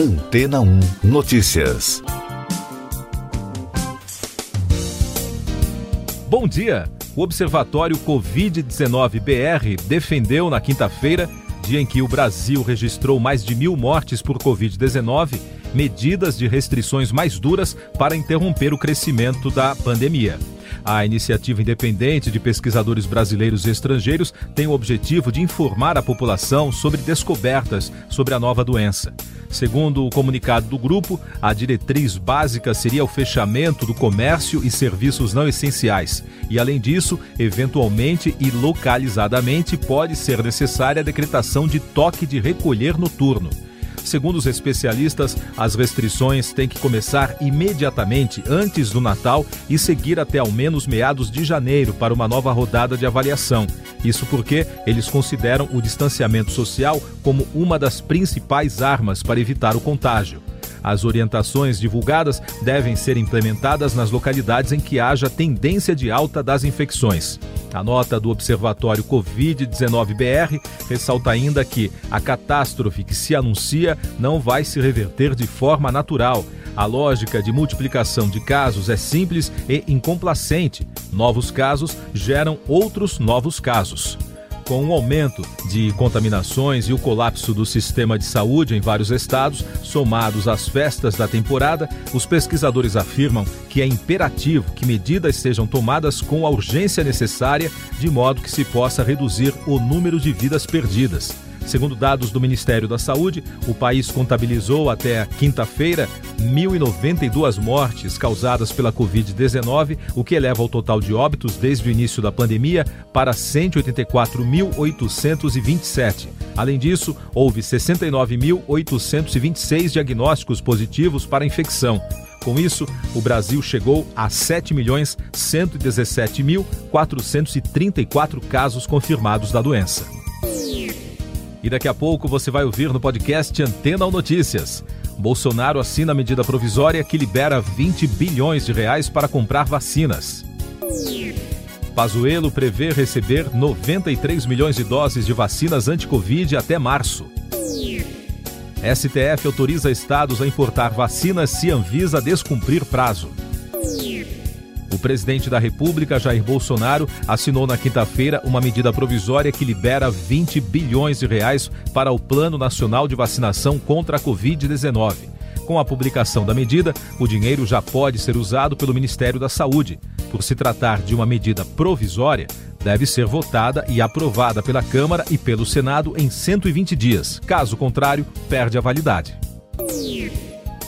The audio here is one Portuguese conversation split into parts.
Antena 1 Notícias. Bom dia! O Observatório Covid-19 BR defendeu na quinta-feira, dia em que o Brasil registrou mais de mil mortes por Covid-19, medidas de restrições mais duras para interromper o crescimento da pandemia. A iniciativa independente de pesquisadores brasileiros e estrangeiros tem o objetivo de informar a população sobre descobertas sobre a nova doença. Segundo o comunicado do grupo, a diretriz básica seria o fechamento do comércio e serviços não essenciais. E, além disso, eventualmente e localizadamente, pode ser necessária a decretação de toque de recolher noturno. Segundo os especialistas, as restrições têm que começar imediatamente antes do Natal e seguir até ao menos meados de janeiro para uma nova rodada de avaliação. Isso porque eles consideram o distanciamento social como uma das principais armas para evitar o contágio. As orientações divulgadas devem ser implementadas nas localidades em que haja tendência de alta das infecções. A nota do Observatório Covid-19-BR ressalta ainda que a catástrofe que se anuncia não vai se reverter de forma natural. A lógica de multiplicação de casos é simples e incomplacente. Novos casos geram outros novos casos com o aumento de contaminações e o colapso do sistema de saúde em vários estados, somados às festas da temporada, os pesquisadores afirmam que é imperativo que medidas sejam tomadas com a urgência necessária, de modo que se possa reduzir o número de vidas perdidas. Segundo dados do Ministério da Saúde, o país contabilizou até quinta-feira 1.092 mortes causadas pela Covid-19, o que eleva o total de óbitos desde o início da pandemia para 184.827. Além disso, houve 69.826 diagnósticos positivos para infecção. Com isso, o Brasil chegou a 7.117.434 casos confirmados da doença. E daqui a pouco você vai ouvir no podcast Antena ou Notícias. Bolsonaro assina a medida provisória que libera 20 bilhões de reais para comprar vacinas. Pazuello prevê receber 93 milhões de doses de vacinas anti-Covid até março. STF autoriza estados a importar vacinas se Anvisa descumprir prazo. O presidente da República, Jair Bolsonaro, assinou na quinta-feira uma medida provisória que libera 20 bilhões de reais para o Plano Nacional de Vacinação contra a Covid-19. Com a publicação da medida, o dinheiro já pode ser usado pelo Ministério da Saúde. Por se tratar de uma medida provisória, deve ser votada e aprovada pela Câmara e pelo Senado em 120 dias. Caso contrário, perde a validade.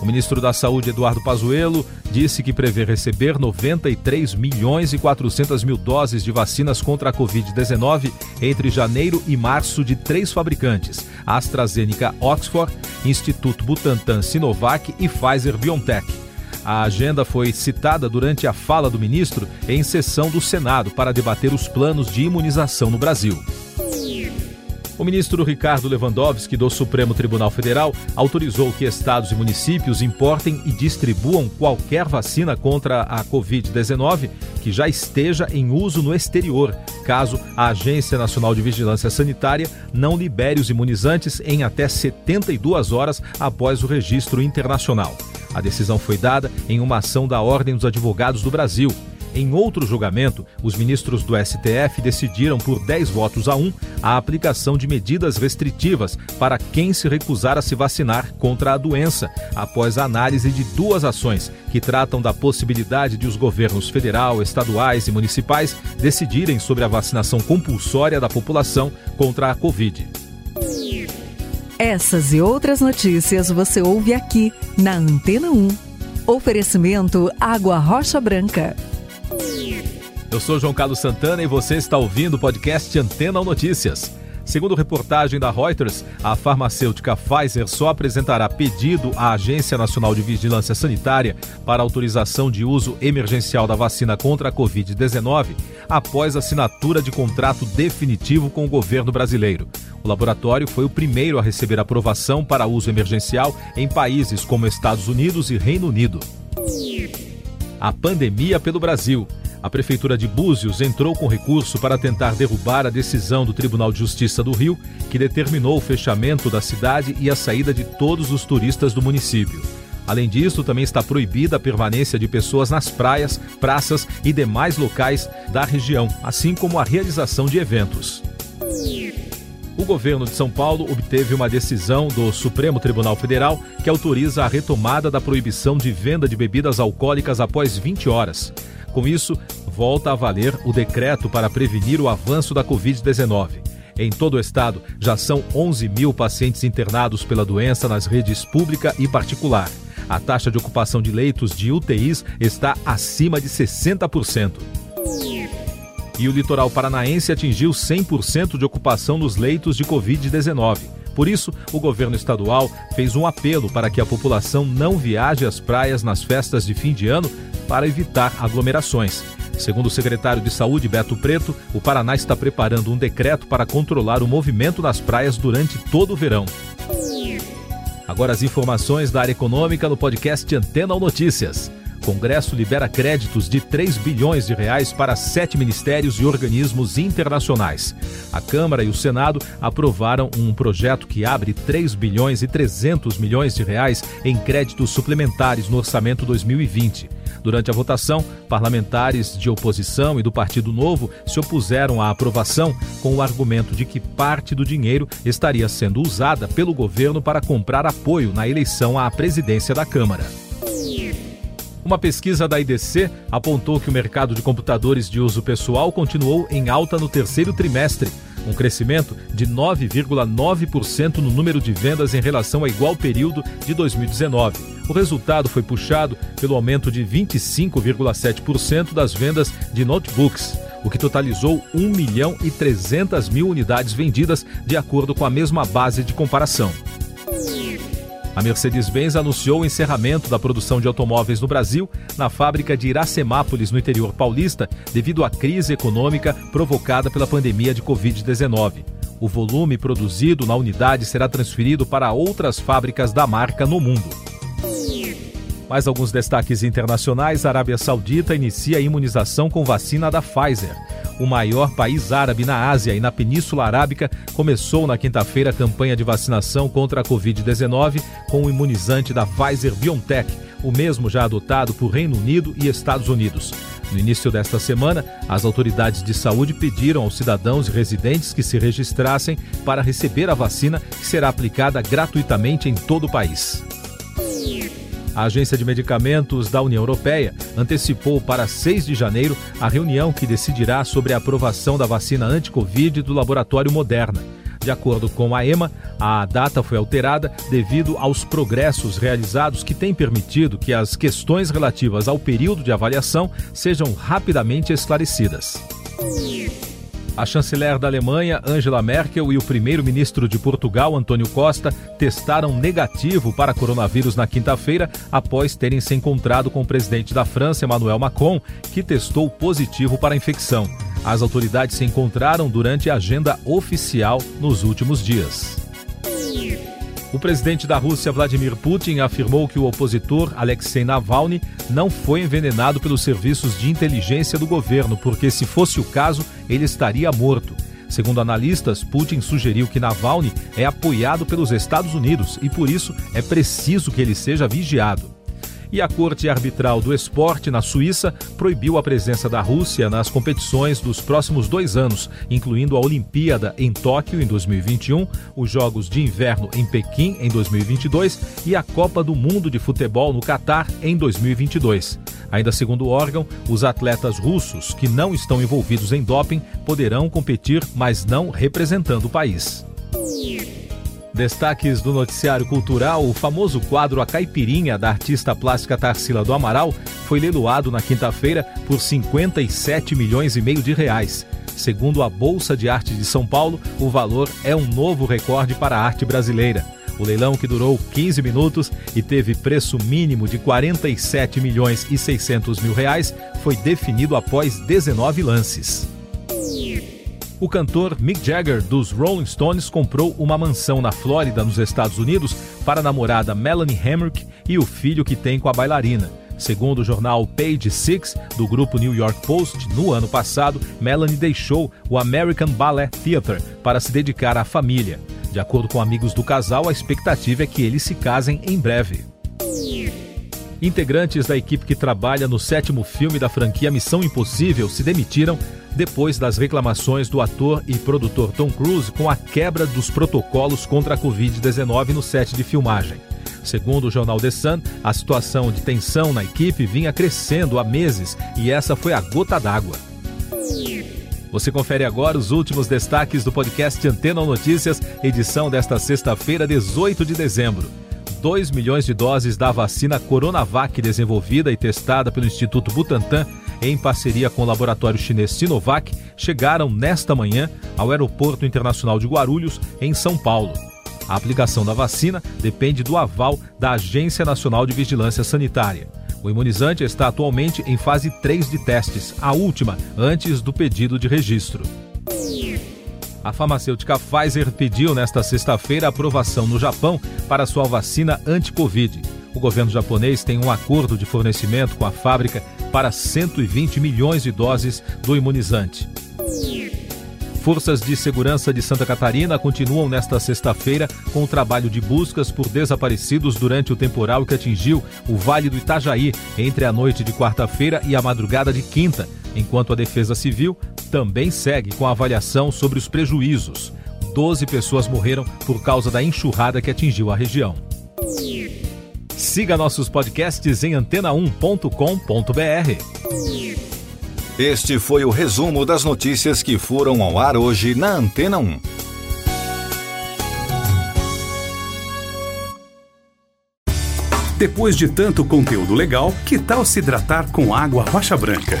O ministro da Saúde, Eduardo Pazuello, disse que prevê receber 93 milhões e 400 mil doses de vacinas contra a Covid-19 entre janeiro e março de três fabricantes: AstraZeneca Oxford, Instituto Butantan Sinovac e Pfizer BioNTech. A agenda foi citada durante a fala do ministro em sessão do Senado para debater os planos de imunização no Brasil. O ministro Ricardo Lewandowski, do Supremo Tribunal Federal, autorizou que estados e municípios importem e distribuam qualquer vacina contra a Covid-19 que já esteja em uso no exterior, caso a Agência Nacional de Vigilância Sanitária não libere os imunizantes em até 72 horas após o registro internacional. A decisão foi dada em uma ação da Ordem dos Advogados do Brasil. Em outro julgamento, os ministros do STF decidiram por 10 votos a 1 a aplicação de medidas restritivas para quem se recusar a se vacinar contra a doença, após a análise de duas ações que tratam da possibilidade de os governos federal, estaduais e municipais decidirem sobre a vacinação compulsória da população contra a Covid. Essas e outras notícias você ouve aqui na Antena 1. Oferecimento Água Rocha Branca. Eu sou João Carlos Santana e você está ouvindo o podcast Antena ou Notícias. Segundo reportagem da Reuters, a farmacêutica Pfizer só apresentará pedido à Agência Nacional de Vigilância Sanitária para autorização de uso emergencial da vacina contra a Covid-19 após assinatura de contrato definitivo com o governo brasileiro. O laboratório foi o primeiro a receber aprovação para uso emergencial em países como Estados Unidos e Reino Unido. A pandemia pelo Brasil. A Prefeitura de Búzios entrou com recurso para tentar derrubar a decisão do Tribunal de Justiça do Rio, que determinou o fechamento da cidade e a saída de todos os turistas do município. Além disso, também está proibida a permanência de pessoas nas praias, praças e demais locais da região, assim como a realização de eventos. O governo de São Paulo obteve uma decisão do Supremo Tribunal Federal que autoriza a retomada da proibição de venda de bebidas alcoólicas após 20 horas. Com isso, volta a valer o decreto para prevenir o avanço da Covid-19. Em todo o estado, já são 11 mil pacientes internados pela doença nas redes pública e particular. A taxa de ocupação de leitos de UTIs está acima de 60%. E o litoral paranaense atingiu 100% de ocupação nos leitos de Covid-19. Por isso, o governo estadual fez um apelo para que a população não viaje às praias nas festas de fim de ano para evitar aglomerações. Segundo o secretário de Saúde, Beto Preto, o Paraná está preparando um decreto para controlar o movimento nas praias durante todo o verão. Agora as informações da área econômica no podcast Antena ou Notícias. Congresso libera créditos de 3 bilhões de reais para sete ministérios e organismos internacionais. A Câmara e o Senado aprovaram um projeto que abre 3 bilhões e 300 milhões de reais em créditos suplementares no orçamento 2020. Durante a votação, parlamentares de oposição e do Partido Novo se opuseram à aprovação com o argumento de que parte do dinheiro estaria sendo usada pelo governo para comprar apoio na eleição à presidência da Câmara. Uma pesquisa da IDC apontou que o mercado de computadores de uso pessoal continuou em alta no terceiro trimestre, um crescimento de 9,9% no número de vendas em relação ao igual período de 2019. O resultado foi puxado pelo aumento de 25,7% das vendas de notebooks, o que totalizou 1 milhão e 300 mil unidades vendidas, de acordo com a mesma base de comparação. A Mercedes-Benz anunciou o encerramento da produção de automóveis no Brasil na fábrica de Iracemápolis, no interior paulista, devido à crise econômica provocada pela pandemia de Covid-19. O volume produzido na unidade será transferido para outras fábricas da marca no mundo. Mais alguns destaques internacionais: a Arábia Saudita inicia a imunização com vacina da Pfizer o maior país árabe na Ásia e na Península Arábica, começou na quinta-feira a campanha de vacinação contra a Covid-19 com o imunizante da Pfizer BioNTech, o mesmo já adotado por Reino Unido e Estados Unidos. No início desta semana, as autoridades de saúde pediram aos cidadãos e residentes que se registrassem para receber a vacina, que será aplicada gratuitamente em todo o país. A Agência de Medicamentos da União Europeia antecipou para 6 de janeiro a reunião que decidirá sobre a aprovação da vacina anti-Covid do laboratório Moderna. De acordo com a EMA, a data foi alterada devido aos progressos realizados que têm permitido que as questões relativas ao período de avaliação sejam rapidamente esclarecidas. A chanceler da Alemanha, Angela Merkel, e o primeiro-ministro de Portugal, Antônio Costa, testaram negativo para coronavírus na quinta-feira, após terem se encontrado com o presidente da França, Emmanuel Macron, que testou positivo para a infecção. As autoridades se encontraram durante a agenda oficial nos últimos dias. O presidente da Rússia, Vladimir Putin, afirmou que o opositor Alexei Navalny não foi envenenado pelos serviços de inteligência do governo, porque, se fosse o caso, ele estaria morto. Segundo analistas, Putin sugeriu que Navalny é apoiado pelos Estados Unidos e, por isso, é preciso que ele seja vigiado e a Corte Arbitral do Esporte na Suíça proibiu a presença da Rússia nas competições dos próximos dois anos, incluindo a Olimpíada em Tóquio em 2021, os Jogos de Inverno em Pequim em 2022 e a Copa do Mundo de Futebol no Catar em 2022. Ainda segundo o órgão, os atletas russos que não estão envolvidos em doping poderão competir, mas não representando o país. Destaques do noticiário cultural: o famoso quadro A Caipirinha da artista plástica Tarsila do Amaral foi leiloado na quinta-feira por 57 milhões e meio de reais. Segundo a Bolsa de Arte de São Paulo, o valor é um novo recorde para a arte brasileira. O leilão, que durou 15 minutos e teve preço mínimo de 47 milhões e 600 mil reais, foi definido após 19 lances. O cantor Mick Jagger, dos Rolling Stones, comprou uma mansão na Flórida, nos Estados Unidos, para a namorada Melanie Hemrick e o filho que tem com a bailarina. Segundo o jornal Page Six, do grupo New York Post, no ano passado, Melanie deixou o American Ballet Theatre para se dedicar à família. De acordo com amigos do casal, a expectativa é que eles se casem em breve. Integrantes da equipe que trabalha no sétimo filme da franquia Missão Impossível se demitiram depois das reclamações do ator e produtor Tom Cruise com a quebra dos protocolos contra a Covid-19 no set de filmagem. Segundo o jornal The Sun, a situação de tensão na equipe vinha crescendo há meses e essa foi a gota d'água. Você confere agora os últimos destaques do podcast Antena Notícias, edição desta sexta-feira, 18 de dezembro. 2 milhões de doses da vacina Coronavac desenvolvida e testada pelo Instituto Butantan em parceria com o laboratório chinês Sinovac chegaram nesta manhã ao Aeroporto Internacional de Guarulhos, em São Paulo. A aplicação da vacina depende do aval da Agência Nacional de Vigilância Sanitária. O imunizante está atualmente em fase 3 de testes, a última antes do pedido de registro. A farmacêutica Pfizer pediu nesta sexta-feira aprovação no Japão para sua vacina anti-Covid. O governo japonês tem um acordo de fornecimento com a fábrica para 120 milhões de doses do imunizante. Forças de segurança de Santa Catarina continuam nesta sexta-feira com o trabalho de buscas por desaparecidos durante o temporal que atingiu o Vale do Itajaí entre a noite de quarta-feira e a madrugada de quinta, enquanto a Defesa Civil também segue com a avaliação sobre os prejuízos. Doze pessoas morreram por causa da enxurrada que atingiu a região. Siga nossos podcasts em antena1.com.br. Este foi o resumo das notícias que foram ao ar hoje na Antena 1. Depois de tanto conteúdo legal, que tal se hidratar com água rocha branca?